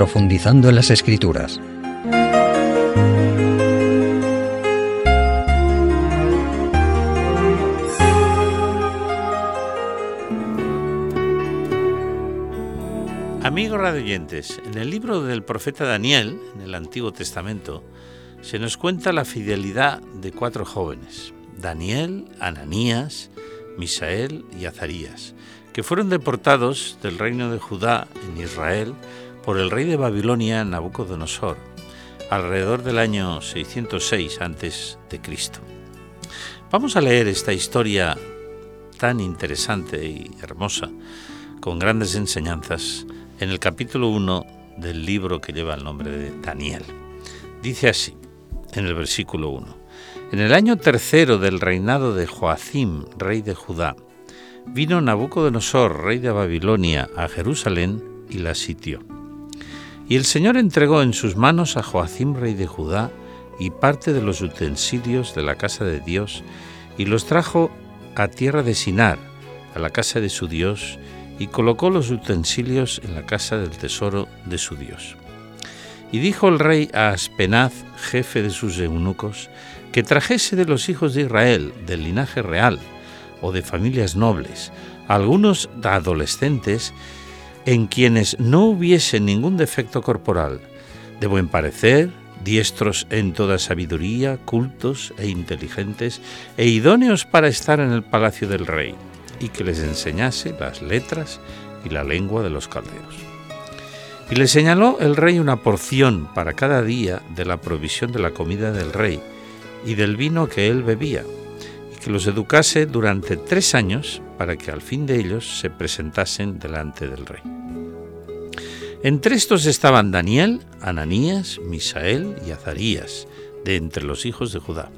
profundizando en las escrituras. Amigos radioyentes, en el libro del profeta Daniel, en el Antiguo Testamento, se nos cuenta la fidelidad de cuatro jóvenes, Daniel, Ananías, Misael y Azarías, que fueron deportados del reino de Judá en Israel por el rey de Babilonia Nabucodonosor, alrededor del año 606 a.C. Vamos a leer esta historia tan interesante y hermosa, con grandes enseñanzas, en el capítulo 1 del libro que lleva el nombre de Daniel. Dice así, en el versículo 1, En el año tercero del reinado de Joacim, rey de Judá, vino Nabucodonosor, rey de Babilonia, a Jerusalén y la sitió. Y el Señor entregó en sus manos a Joacim, rey de Judá, y parte de los utensilios de la casa de Dios, y los trajo a tierra de Sinar, a la casa de su Dios, y colocó los utensilios en la casa del tesoro de su Dios. Y dijo el rey a Aspenaz, jefe de sus eunucos, que trajese de los hijos de Israel, del linaje real, o de familias nobles, algunos adolescentes en quienes no hubiese ningún defecto corporal, de buen parecer, diestros en toda sabiduría, cultos e inteligentes, e idóneos para estar en el palacio del rey y que les enseñase las letras y la lengua de los caldeos. Y le señaló el rey una porción para cada día de la provisión de la comida del rey y del vino que él bebía, que los educase durante tres años para que al fin de ellos se presentasen delante del rey. Entre estos estaban Daniel, Ananías, Misael y Azarías, de entre los hijos de Judá.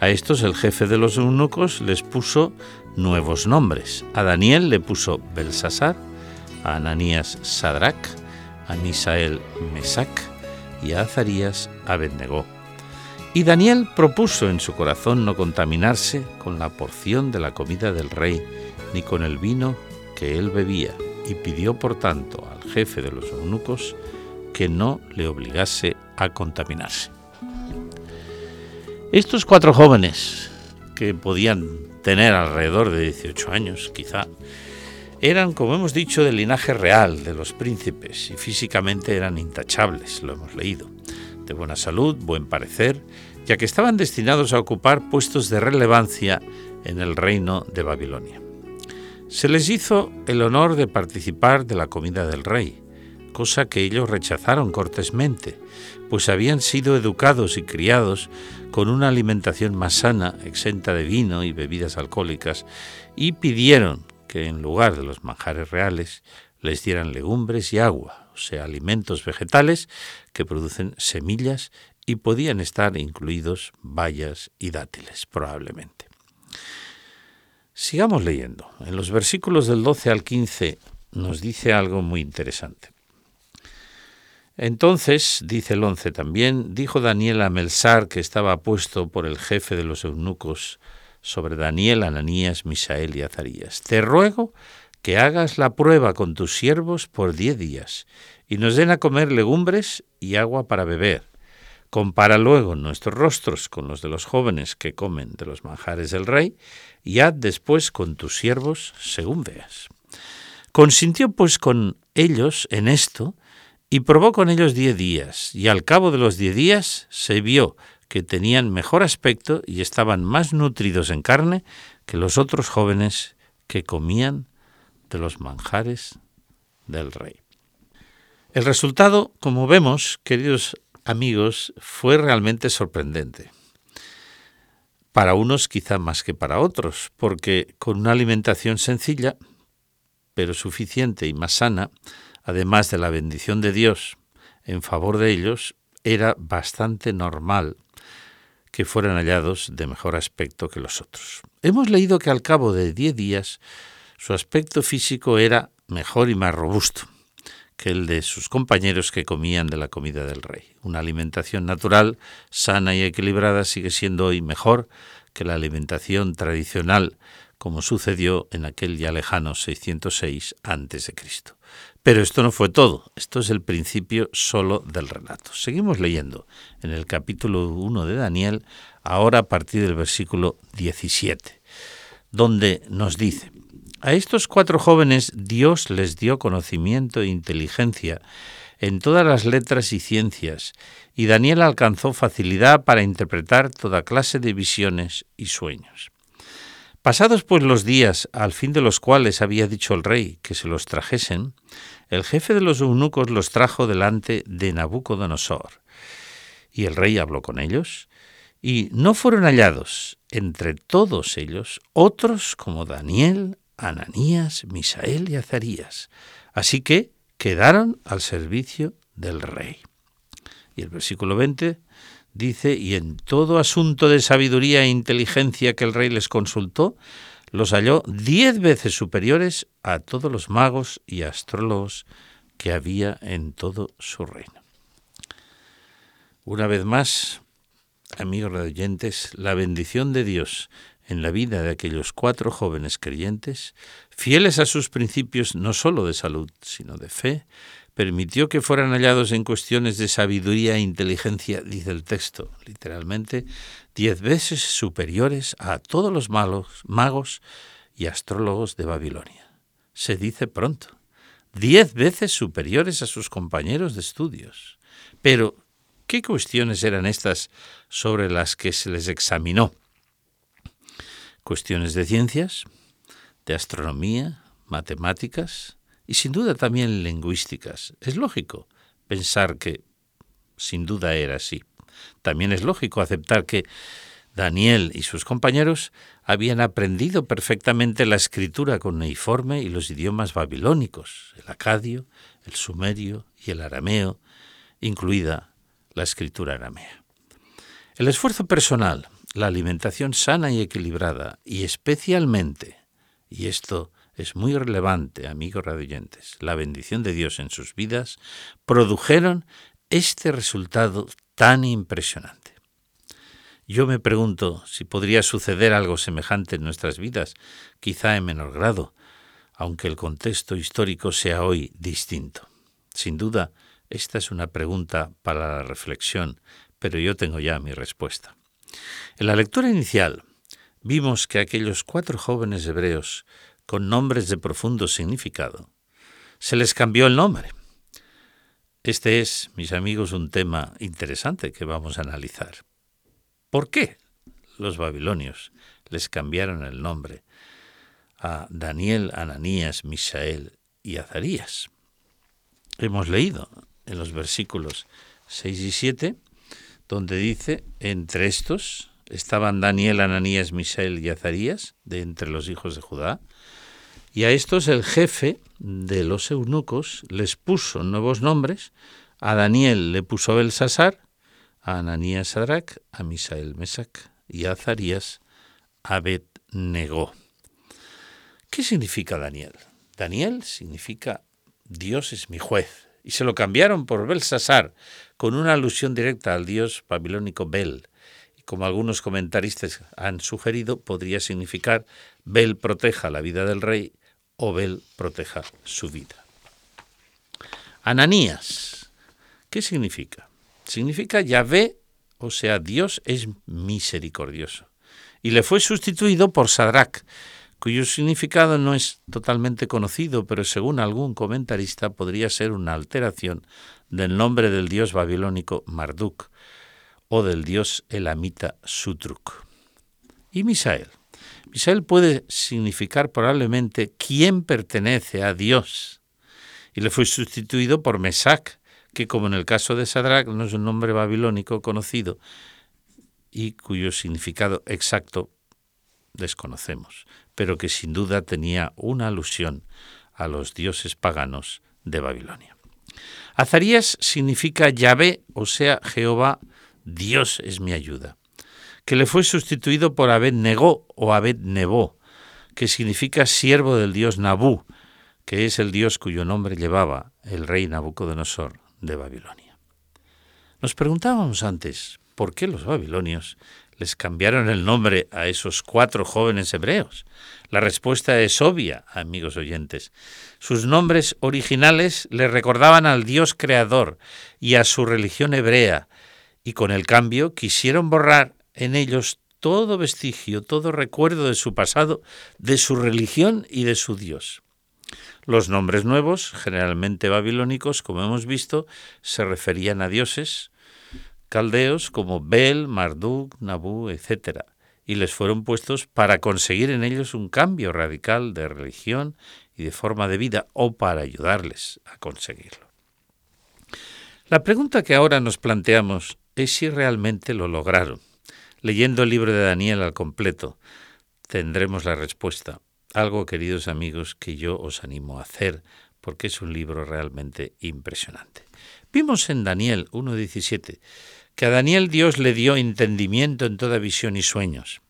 A estos el jefe de los eunucos les puso nuevos nombres. A Daniel le puso Belsasar, a Ananías Sadrach, a Misael Mesac y a Azarías Abednego. Y Daniel propuso en su corazón no contaminarse con la porción de la comida del rey, ni con el vino que él bebía, y pidió por tanto al jefe de los eunucos que no le obligase a contaminarse. Estos cuatro jóvenes, que podían tener alrededor de 18 años, quizá, eran, como hemos dicho, del linaje real de los príncipes y físicamente eran intachables, lo hemos leído, de buena salud, buen parecer, ya que estaban destinados a ocupar puestos de relevancia en el reino de Babilonia. Se les hizo el honor de participar de la comida del rey, cosa que ellos rechazaron cortésmente, pues habían sido educados y criados con una alimentación más sana, exenta de vino y bebidas alcohólicas, y pidieron que en lugar de los manjares reales les dieran legumbres y agua, o sea, alimentos vegetales que producen semillas y podían estar incluidos bayas y dátiles, probablemente. Sigamos leyendo. En los versículos del 12 al 15 nos dice algo muy interesante. Entonces, dice el 11 también, dijo Daniel a Melsar, que estaba puesto por el jefe de los eunucos, sobre Daniel, Ananías, Misael y Azarías. Te ruego que hagas la prueba con tus siervos por diez días, y nos den a comer legumbres y agua para beber. Compara luego nuestros rostros con los de los jóvenes que comen de los manjares del rey, y haz después con tus siervos según veas. Consintió pues con ellos en esto, y probó con ellos diez días, y al cabo de los diez días se vio que tenían mejor aspecto y estaban más nutridos en carne que los otros jóvenes que comían de los manjares del rey. El resultado, como vemos, queridos amigos, fue realmente sorprendente. Para unos quizá más que para otros, porque con una alimentación sencilla, pero suficiente y más sana, además de la bendición de Dios en favor de ellos, era bastante normal que fueran hallados de mejor aspecto que los otros. Hemos leído que al cabo de diez días su aspecto físico era mejor y más robusto que el de sus compañeros que comían de la comida del rey. Una alimentación natural, sana y equilibrada sigue siendo hoy mejor que la alimentación tradicional como sucedió en aquel ya lejano 606 a.C. Pero esto no fue todo, esto es el principio solo del relato. Seguimos leyendo en el capítulo 1 de Daniel, ahora a partir del versículo 17, donde nos dice, a estos cuatro jóvenes Dios les dio conocimiento e inteligencia en todas las letras y ciencias, y Daniel alcanzó facilidad para interpretar toda clase de visiones y sueños. Pasados pues los días, al fin de los cuales había dicho el rey que se los trajesen, el jefe de los eunucos los trajo delante de Nabucodonosor. Y el rey habló con ellos, y no fueron hallados entre todos ellos otros como Daniel, Ananías, Misael y Azarías. Así que quedaron al servicio del rey. Y el versículo 20 dice, y en todo asunto de sabiduría e inteligencia que el rey les consultó, los halló diez veces superiores a todos los magos y astrólogos que había en todo su reino. Una vez más, amigos oyentes, la bendición de Dios en la vida de aquellos cuatro jóvenes creyentes, fieles a sus principios no sólo de salud, sino de fe, permitió que fueran hallados en cuestiones de sabiduría e inteligencia, dice el texto, literalmente, diez veces superiores a todos los malos, magos y astrólogos de Babilonia. Se dice pronto, diez veces superiores a sus compañeros de estudios. Pero, ¿qué cuestiones eran estas sobre las que se les examinó? Cuestiones de ciencias, de astronomía, matemáticas, y sin duda también lingüísticas. Es lógico pensar que sin duda era así. También es lógico aceptar que Daniel y sus compañeros habían aprendido perfectamente la escritura cuneiforme y los idiomas babilónicos, el acadio, el sumerio y el arameo, incluida la escritura aramea. El esfuerzo personal, la alimentación sana y equilibrada, y especialmente, y esto es muy relevante, amigos radioyentes, la bendición de Dios en sus vidas, produjeron este resultado tan impresionante. Yo me pregunto si podría suceder algo semejante en nuestras vidas, quizá en menor grado, aunque el contexto histórico sea hoy distinto. Sin duda, esta es una pregunta para la reflexión, pero yo tengo ya mi respuesta. En la lectura inicial vimos que aquellos cuatro jóvenes hebreos con nombres de profundo significado, se les cambió el nombre. Este es, mis amigos, un tema interesante que vamos a analizar. ¿Por qué los babilonios les cambiaron el nombre a Daniel, Ananías, Misael y Azarías? Hemos leído en los versículos 6 y 7, donde dice, entre estos estaban Daniel, Ananías, Misael y Azarías, de entre los hijos de Judá, y a estos el jefe de los eunucos les puso nuevos nombres. A Daniel le puso Belsasar, a Ananías Sadrach, a Misael Mesac y a Azarías Abed negó. ¿Qué significa Daniel? Daniel significa Dios es mi juez. Y se lo cambiaron por Belsasar, con una alusión directa al dios babilónico Bel. Y como algunos comentaristas han sugerido, podría significar Bel proteja la vida del rey Obel proteja su vida. Ananías, ¿qué significa? Significa Yahvé, o sea, Dios es misericordioso. Y le fue sustituido por Sadrach, cuyo significado no es totalmente conocido, pero según algún comentarista podría ser una alteración del nombre del dios babilónico Marduk o del dios elamita Sutruk. Y Misael. Misael puede significar probablemente quién pertenece a Dios. Y le fue sustituido por Mesac, que como en el caso de Sadrach no es un nombre babilónico conocido y cuyo significado exacto desconocemos, pero que sin duda tenía una alusión a los dioses paganos de Babilonia. Azarías significa Yahvé, o sea, Jehová, Dios es mi ayuda que le fue sustituido por Abed Negó o Abed Nebó, que significa siervo del dios Nabú, que es el dios cuyo nombre llevaba el rey Nabucodonosor de Babilonia. Nos preguntábamos antes por qué los babilonios les cambiaron el nombre a esos cuatro jóvenes hebreos? La respuesta es obvia, amigos oyentes. Sus nombres originales le recordaban al Dios creador y a su religión hebrea, y con el cambio quisieron borrar en ellos todo vestigio, todo recuerdo de su pasado, de su religión y de su Dios. Los nombres nuevos, generalmente babilónicos, como hemos visto, se referían a dioses caldeos como Bel, Marduk, Nabu, etc., y les fueron puestos para conseguir en ellos un cambio radical de religión y de forma de vida o para ayudarles a conseguirlo. La pregunta que ahora nos planteamos es si realmente lo lograron. Leyendo el libro de Daniel al completo, tendremos la respuesta. Algo, queridos amigos, que yo os animo a hacer porque es un libro realmente impresionante. Vimos en Daniel 1.17 que a Daniel Dios le dio entendimiento en toda visión y sueños.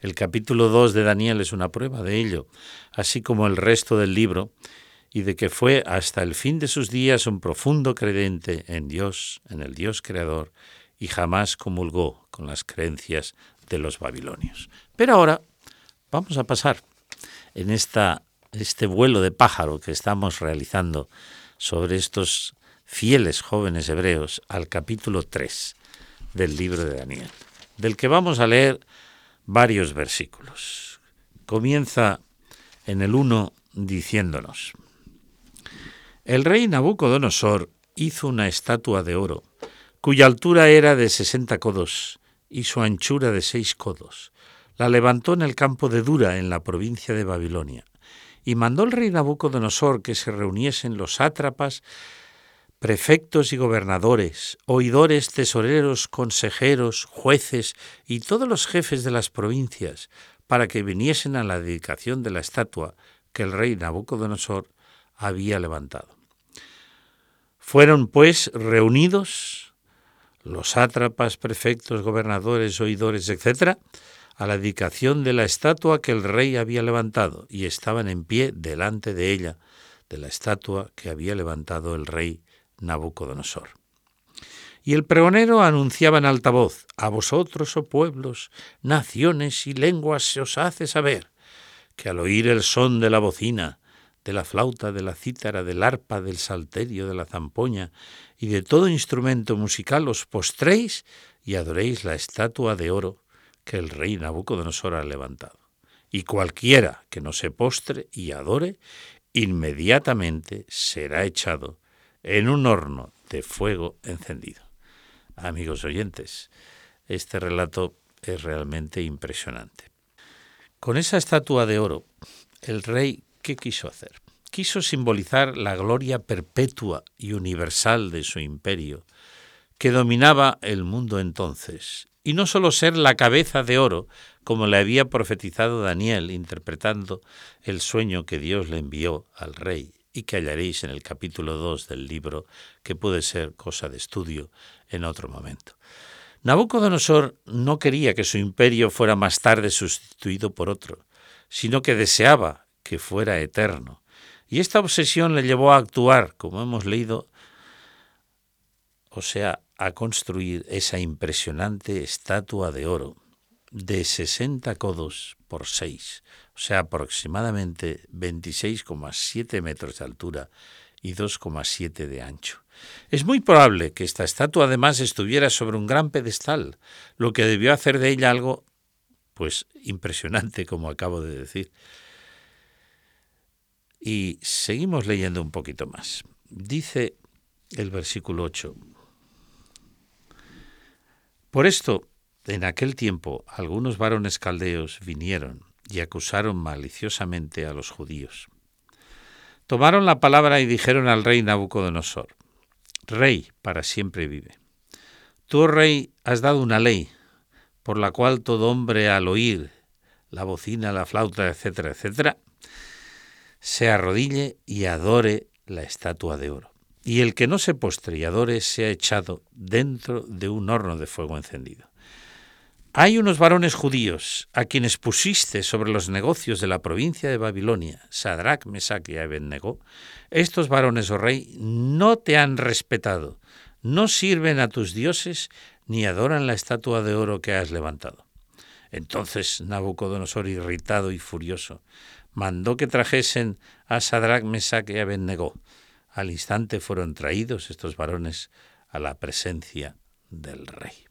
El capítulo 2 de Daniel es una prueba de ello, así como el resto del libro, y de que fue hasta el fin de sus días un profundo creyente en Dios, en el Dios creador, y jamás comulgó con las creencias de los babilonios. Pero ahora vamos a pasar en esta, este vuelo de pájaro que estamos realizando sobre estos fieles jóvenes hebreos al capítulo 3 del libro de Daniel, del que vamos a leer varios versículos. Comienza en el 1 diciéndonos, El rey Nabucodonosor hizo una estatua de oro, cuya altura era de sesenta codos y su anchura de seis codos. La levantó en el campo de Dura, en la provincia de Babilonia, y mandó el rey Nabucodonosor que se reuniesen los sátrapas prefectos y gobernadores, oidores, tesoreros, consejeros, jueces y todos los jefes de las provincias, para que viniesen a la dedicación de la estatua que el rey Nabucodonosor había levantado. Fueron, pues, reunidos los sátrapas, prefectos, gobernadores, oidores, etc., a la dedicación de la estatua que el rey había levantado, y estaban en pie delante de ella, de la estatua que había levantado el rey Nabucodonosor. Y el pregonero anunciaba en alta voz, A vosotros, oh pueblos, naciones y lenguas, se os hace saber que al oír el son de la bocina, de la flauta, de la cítara, del arpa, del salterio, de la zampoña y de todo instrumento musical os postréis y adoréis la estatua de oro que el rey Nabucodonosor ha levantado. Y cualquiera que no se postre y adore, inmediatamente será echado en un horno de fuego encendido. Amigos oyentes, este relato es realmente impresionante. Con esa estatua de oro, el rey, ¿qué quiso hacer? Quiso simbolizar la gloria perpetua y universal de su imperio, que dominaba el mundo entonces, y no sólo ser la cabeza de oro, como le había profetizado Daniel interpretando el sueño que Dios le envió al rey y que hallaréis en el capítulo 2 del libro, que puede ser cosa de estudio en otro momento. Nabucodonosor no quería que su imperio fuera más tarde sustituido por otro, sino que deseaba que fuera eterno. Y esta obsesión le llevó a actuar, como hemos leído, o sea, a construir esa impresionante estatua de oro de 60 codos por 6, o sea, aproximadamente 26,7 metros de altura y 2,7 de ancho. Es muy probable que esta estatua además estuviera sobre un gran pedestal, lo que debió hacer de ella algo, pues, impresionante, como acabo de decir. Y seguimos leyendo un poquito más. Dice el versículo 8. Por esto, en aquel tiempo, algunos varones caldeos vinieron y acusaron maliciosamente a los judíos. Tomaron la palabra y dijeron al rey Nabucodonosor, Rey para siempre vive. Tú, rey, has dado una ley por la cual todo hombre al oír la bocina, la flauta, etcétera, etcétera, se arrodille y adore la estatua de oro. Y el que no se postre y adore sea echado dentro de un horno de fuego encendido. Hay unos varones judíos a quienes pusiste sobre los negocios de la provincia de Babilonia, Sadrach, Mesach y Abednego. Estos varones, oh rey, no te han respetado, no sirven a tus dioses ni adoran la estatua de oro que has levantado. Entonces Nabucodonosor, irritado y furioso, mandó que trajesen a Sadrach, Mesach y Abednego. Al instante fueron traídos estos varones a la presencia del rey.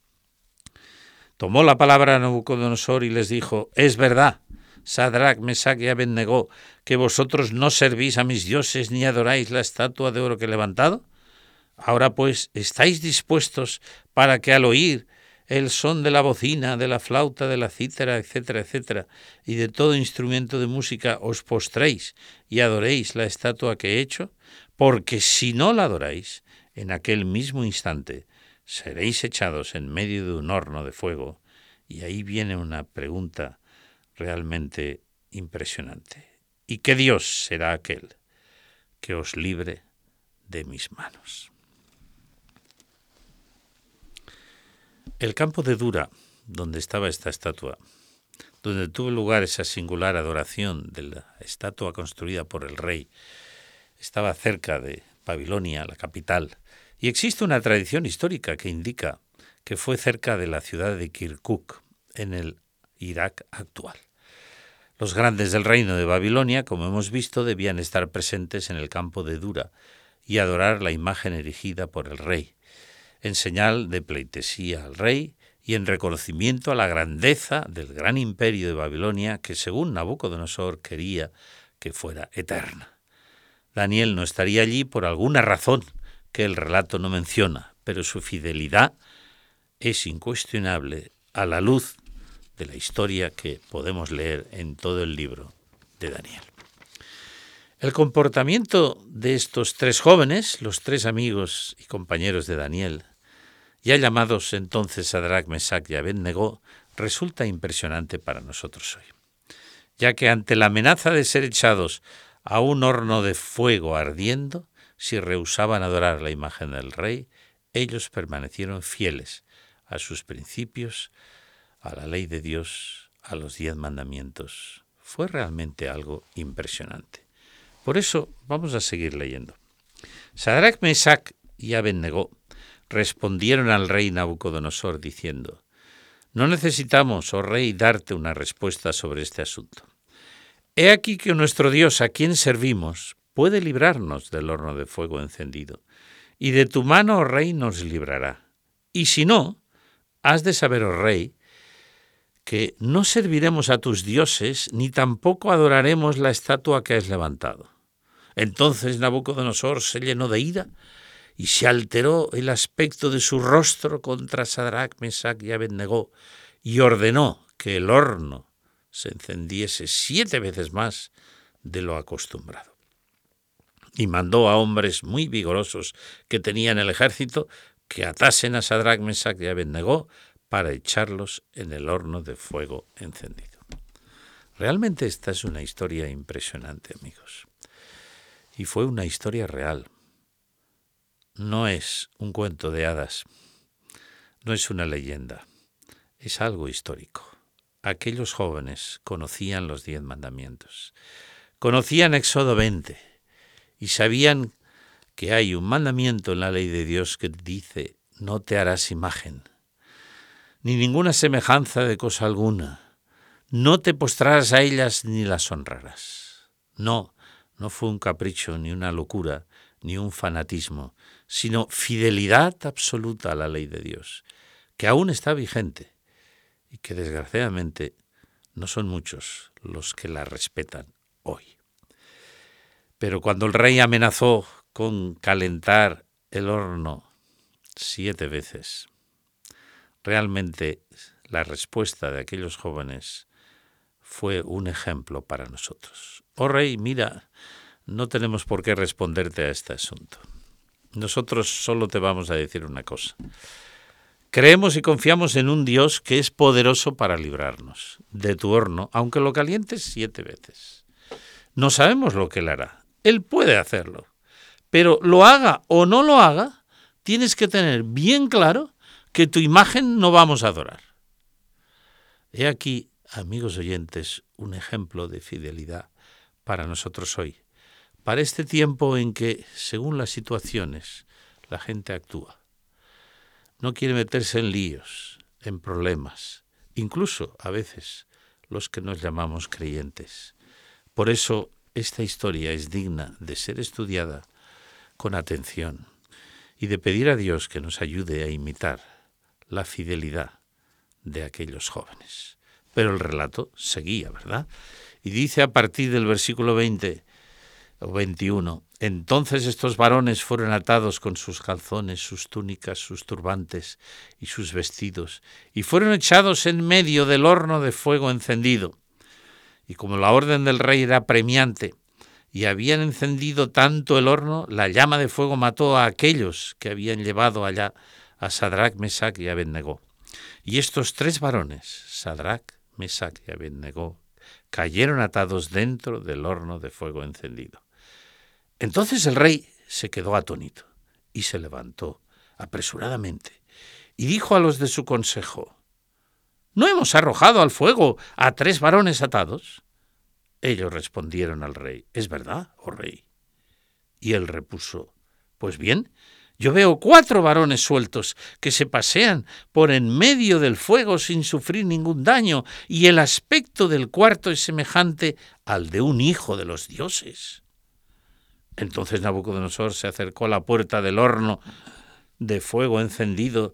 Tomó la palabra Nabucodonosor y les dijo, es verdad, Sadrach, Mesach y Abednego, que vosotros no servís a mis dioses ni adoráis la estatua de oro que he levantado. Ahora pues, ¿estáis dispuestos para que al oír el son de la bocina, de la flauta, de la cítara, etcétera, etcétera, y de todo instrumento de música os postréis y adoréis la estatua que he hecho, porque si no la adoráis, en aquel mismo instante seréis echados en medio de un horno de fuego. Y ahí viene una pregunta realmente impresionante. ¿Y qué Dios será aquel que os libre de mis manos? El campo de Dura, donde estaba esta estatua, donde tuvo lugar esa singular adoración de la estatua construida por el rey, estaba cerca de Babilonia, la capital, y existe una tradición histórica que indica que fue cerca de la ciudad de Kirkuk, en el Irak actual. Los grandes del reino de Babilonia, como hemos visto, debían estar presentes en el campo de Dura y adorar la imagen erigida por el rey, en señal de pleitesía al rey y en reconocimiento a la grandeza del gran imperio de Babilonia que según Nabucodonosor quería que fuera eterna. Daniel no estaría allí por alguna razón que el relato no menciona, pero su fidelidad es incuestionable a la luz de la historia que podemos leer en todo el libro de Daniel. El comportamiento de estos tres jóvenes, los tres amigos y compañeros de Daniel, ya llamados entonces Sadrach, Mesach y Abednego, resulta impresionante para nosotros hoy, ya que ante la amenaza de ser echados a un horno de fuego ardiendo, si rehusaban adorar la imagen del rey, ellos permanecieron fieles a sus principios, a la ley de Dios, a los diez mandamientos. Fue realmente algo impresionante. Por eso vamos a seguir leyendo. Sadrach, Mesach y Abednego respondieron al rey Nabucodonosor diciendo, No necesitamos, oh rey, darte una respuesta sobre este asunto. He aquí que nuestro Dios, a quien servimos, puede librarnos del horno de fuego encendido, y de tu mano, oh rey, nos librará. Y si no, has de saber, oh rey, que no serviremos a tus dioses, ni tampoco adoraremos la estatua que has levantado. Entonces Nabucodonosor se llenó de ira y se alteró el aspecto de su rostro contra Sadrach, Mesach y Abednego, y ordenó que el horno se encendiese siete veces más de lo acostumbrado. Y mandó a hombres muy vigorosos que tenían el ejército que atasen a Sadrach, Mesach y Abednego para echarlos en el horno de fuego encendido. Realmente esta es una historia impresionante, amigos. Y fue una historia real. No es un cuento de hadas, no es una leyenda, es algo histórico. Aquellos jóvenes conocían los diez mandamientos, conocían Éxodo 20 y sabían que hay un mandamiento en la ley de Dios que dice, no te harás imagen ni ninguna semejanza de cosa alguna. No te postrarás a ellas ni las honrarás. No, no fue un capricho, ni una locura, ni un fanatismo, sino fidelidad absoluta a la ley de Dios, que aún está vigente y que desgraciadamente no son muchos los que la respetan hoy. Pero cuando el rey amenazó con calentar el horno siete veces, Realmente la respuesta de aquellos jóvenes fue un ejemplo para nosotros. Oh rey, mira, no tenemos por qué responderte a este asunto. Nosotros solo te vamos a decir una cosa. Creemos y confiamos en un Dios que es poderoso para librarnos de tu horno, aunque lo calientes siete veces. No sabemos lo que Él hará. Él puede hacerlo. Pero lo haga o no lo haga, tienes que tener bien claro que tu imagen no vamos a adorar. He aquí, amigos oyentes, un ejemplo de fidelidad para nosotros hoy, para este tiempo en que, según las situaciones, la gente actúa. No quiere meterse en líos, en problemas, incluso a veces los que nos llamamos creyentes. Por eso esta historia es digna de ser estudiada con atención y de pedir a Dios que nos ayude a imitar la fidelidad de aquellos jóvenes. Pero el relato seguía, ¿verdad? Y dice a partir del versículo 20 o 21, entonces estos varones fueron atados con sus calzones, sus túnicas, sus turbantes y sus vestidos, y fueron echados en medio del horno de fuego encendido. Y como la orden del rey era premiante, y habían encendido tanto el horno, la llama de fuego mató a aquellos que habían llevado allá a Sadrach, Mesach y Abednego. Y estos tres varones, Sadrach, Mesach y Abednego, cayeron atados dentro del horno de fuego encendido. Entonces el rey se quedó atónito y se levantó apresuradamente y dijo a los de su consejo, ¿No hemos arrojado al fuego a tres varones atados? Ellos respondieron al rey, ¿es verdad, oh rey? Y él repuso, Pues bien, yo veo cuatro varones sueltos que se pasean por en medio del fuego sin sufrir ningún daño, y el aspecto del cuarto es semejante al de un hijo de los dioses. Entonces Nabucodonosor se acercó a la puerta del horno de fuego encendido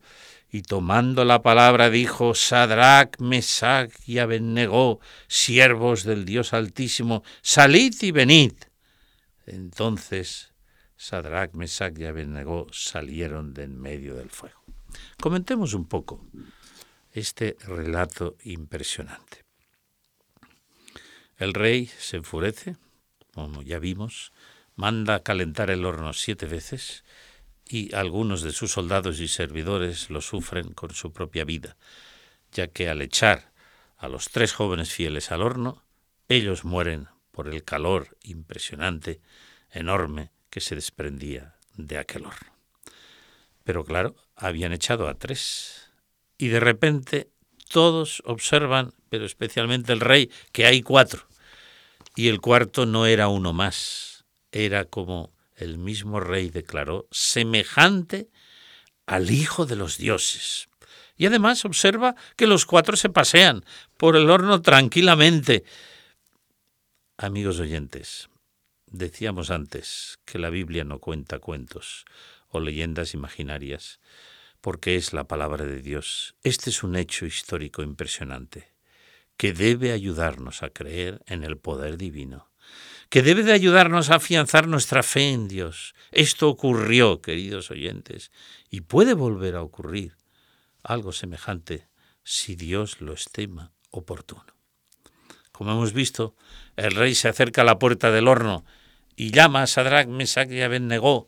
y tomando la palabra dijo, Sadrach, Mesach y Abednego, siervos del Dios Altísimo, salid y venid. Entonces Sadrach, Mesach y Abednego salieron de en medio del fuego. Comentemos un poco este relato impresionante. El rey se enfurece, como ya vimos, manda calentar el horno siete veces, y algunos de sus soldados y servidores lo sufren con su propia vida, ya que al echar a los tres jóvenes fieles al horno, ellos mueren por el calor impresionante, enorme, que se desprendía de aquel horno. Pero claro, habían echado a tres, y de repente todos observan, pero especialmente el rey, que hay cuatro, y el cuarto no era uno más, era como el mismo rey declaró, semejante al Hijo de los dioses. Y además observa que los cuatro se pasean por el horno tranquilamente. Amigos oyentes, decíamos antes que la Biblia no cuenta cuentos o leyendas imaginarias, porque es la palabra de Dios. Este es un hecho histórico impresionante, que debe ayudarnos a creer en el poder divino que debe de ayudarnos a afianzar nuestra fe en Dios. Esto ocurrió, queridos oyentes, y puede volver a ocurrir algo semejante si Dios lo estima oportuno. Como hemos visto, el rey se acerca a la puerta del horno y llama a Sadrach, Mesach y Abednego.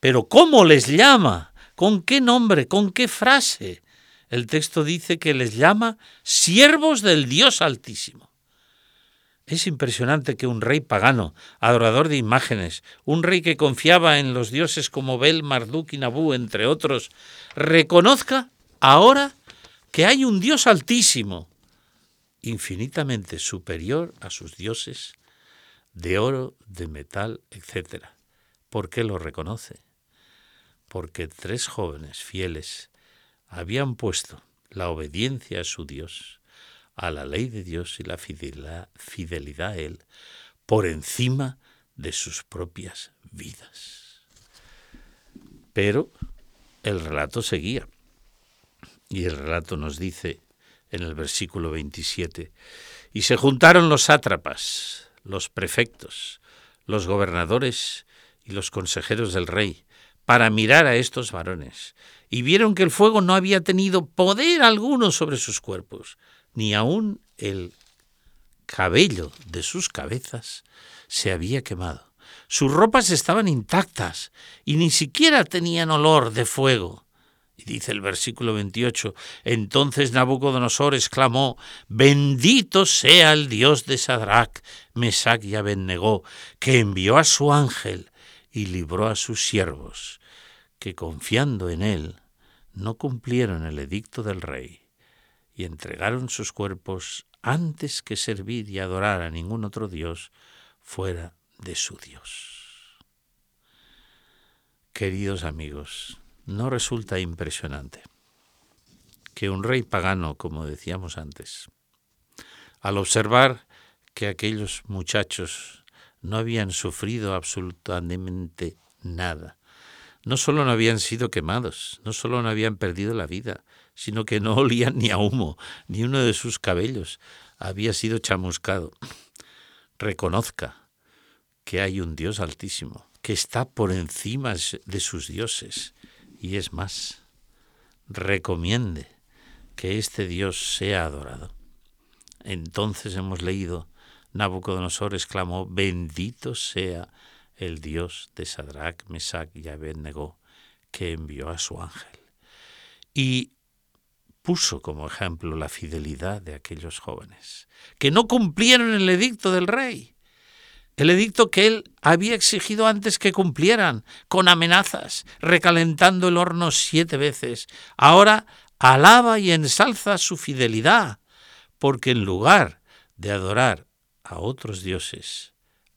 Pero ¿cómo les llama? ¿Con qué nombre? ¿Con qué frase? El texto dice que les llama siervos del Dios Altísimo. Es impresionante que un rey pagano, adorador de imágenes, un rey que confiaba en los dioses como Bel, Marduk y Nabú, entre otros, reconozca ahora que hay un Dios altísimo, infinitamente superior a sus dioses de oro, de metal, etc. ¿Por qué lo reconoce? Porque tres jóvenes fieles habían puesto la obediencia a su Dios a la ley de Dios y la fidelidad, a Él por encima de sus propias vidas. Pero el relato seguía. Y el relato nos dice en el versículo 27, y se juntaron los sátrapas, los prefectos, los gobernadores y los consejeros del rey, para mirar a estos varones, y vieron que el fuego no había tenido poder alguno sobre sus cuerpos, ni aun el cabello de sus cabezas se había quemado. Sus ropas estaban intactas y ni siquiera tenían olor de fuego. Y dice el versículo 28, entonces Nabucodonosor exclamó, bendito sea el Dios de Sadrach, Mesach y Abednego, que envió a su ángel y libró a sus siervos, que confiando en él no cumplieron el edicto del rey y entregaron sus cuerpos antes que servir y adorar a ningún otro Dios fuera de su Dios. Queridos amigos, ¿no resulta impresionante que un rey pagano, como decíamos antes. Al observar que aquellos muchachos no habían sufrido absolutamente nada, no solo no habían sido quemados, no solo no habían perdido la vida, sino que no olían ni a humo, ni uno de sus cabellos había sido chamuscado. Reconozca que hay un Dios altísimo, que está por encima de sus dioses, y es más, recomiende que este Dios sea adorado. Entonces hemos leído, Nabucodonosor exclamó, bendito sea el Dios de Sadrach, Mesach y Abednego, que envió a su ángel. Y puso como ejemplo la fidelidad de aquellos jóvenes, que no cumplieron el edicto del rey, el edicto que él había exigido antes que cumplieran, con amenazas, recalentando el horno siete veces. Ahora alaba y ensalza su fidelidad, porque en lugar de adorar a otros dioses,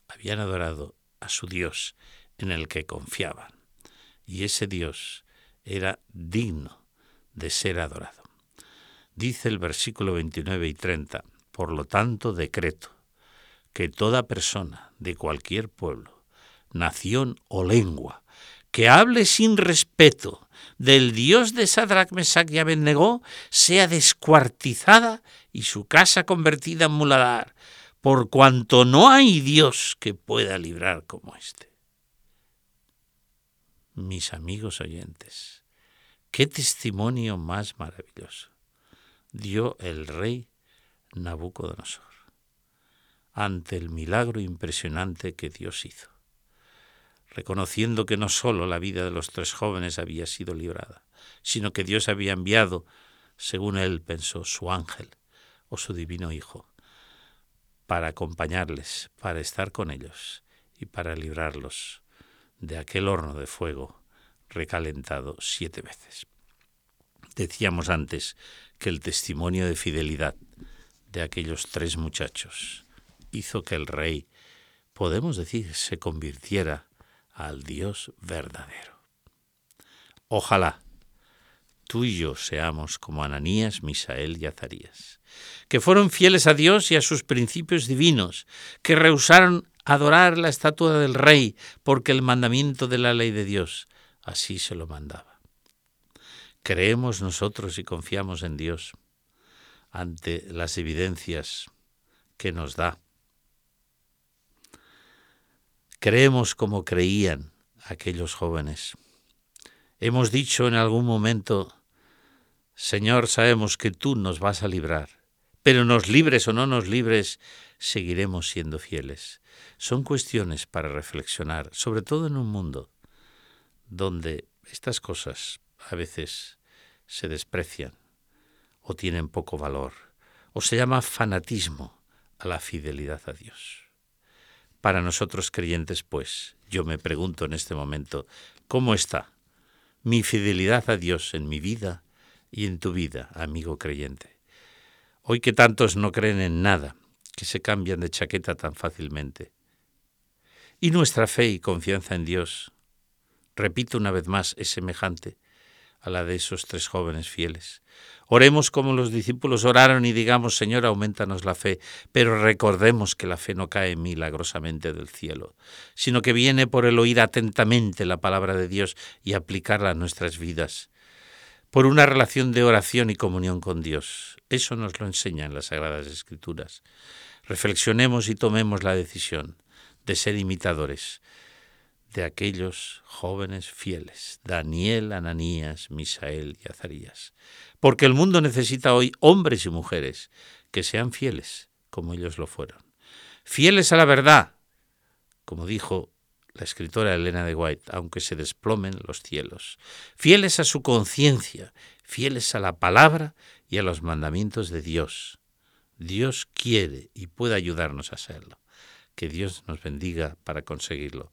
habían adorado a su Dios en el que confiaban. Y ese Dios era digno de ser adorado. Dice el versículo 29 y 30, por lo tanto decreto que toda persona de cualquier pueblo, nación o lengua que hable sin respeto del Dios de Sadrach, Mesach y Abednego sea descuartizada y su casa convertida en muladar, por cuanto no hay Dios que pueda librar como éste. Mis amigos oyentes, qué testimonio más maravilloso dio el rey Nabucodonosor ante el milagro impresionante que Dios hizo, reconociendo que no sólo la vida de los tres jóvenes había sido librada, sino que Dios había enviado, según él pensó, su ángel o su divino Hijo, para acompañarles, para estar con ellos y para librarlos de aquel horno de fuego recalentado siete veces. Decíamos antes que el testimonio de fidelidad de aquellos tres muchachos hizo que el rey, podemos decir, se convirtiera al Dios verdadero. Ojalá tú y yo seamos como Ananías, Misael y Azarías, que fueron fieles a Dios y a sus principios divinos, que rehusaron adorar la estatua del rey porque el mandamiento de la ley de Dios así se lo mandaba. Creemos nosotros y confiamos en Dios ante las evidencias que nos da Creemos como creían aquellos jóvenes. Hemos dicho en algún momento, Señor, sabemos que tú nos vas a librar, pero nos libres o no nos libres, seguiremos siendo fieles. Son cuestiones para reflexionar, sobre todo en un mundo donde estas cosas a veces se desprecian o tienen poco valor, o se llama fanatismo a la fidelidad a Dios. Para nosotros creyentes, pues, yo me pregunto en este momento, ¿cómo está mi fidelidad a Dios en mi vida y en tu vida, amigo creyente? Hoy que tantos no creen en nada, que se cambian de chaqueta tan fácilmente. Y nuestra fe y confianza en Dios, repito una vez más, es semejante a la de esos tres jóvenes fieles. Oremos como los discípulos oraron y digamos, Señor, aumentanos la fe, pero recordemos que la fe no cae milagrosamente del cielo, sino que viene por el oír atentamente la palabra de Dios y aplicarla a nuestras vidas, por una relación de oración y comunión con Dios. Eso nos lo enseñan las Sagradas Escrituras. Reflexionemos y tomemos la decisión de ser imitadores de aquellos jóvenes fieles, Daniel, Ananías, Misael y Azarías. Porque el mundo necesita hoy hombres y mujeres que sean fieles como ellos lo fueron. Fieles a la verdad, como dijo la escritora Elena de White, aunque se desplomen los cielos. Fieles a su conciencia, fieles a la palabra y a los mandamientos de Dios. Dios quiere y puede ayudarnos a hacerlo. Que Dios nos bendiga para conseguirlo.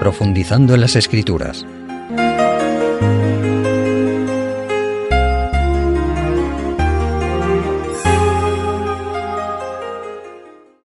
Profundizando en las escrituras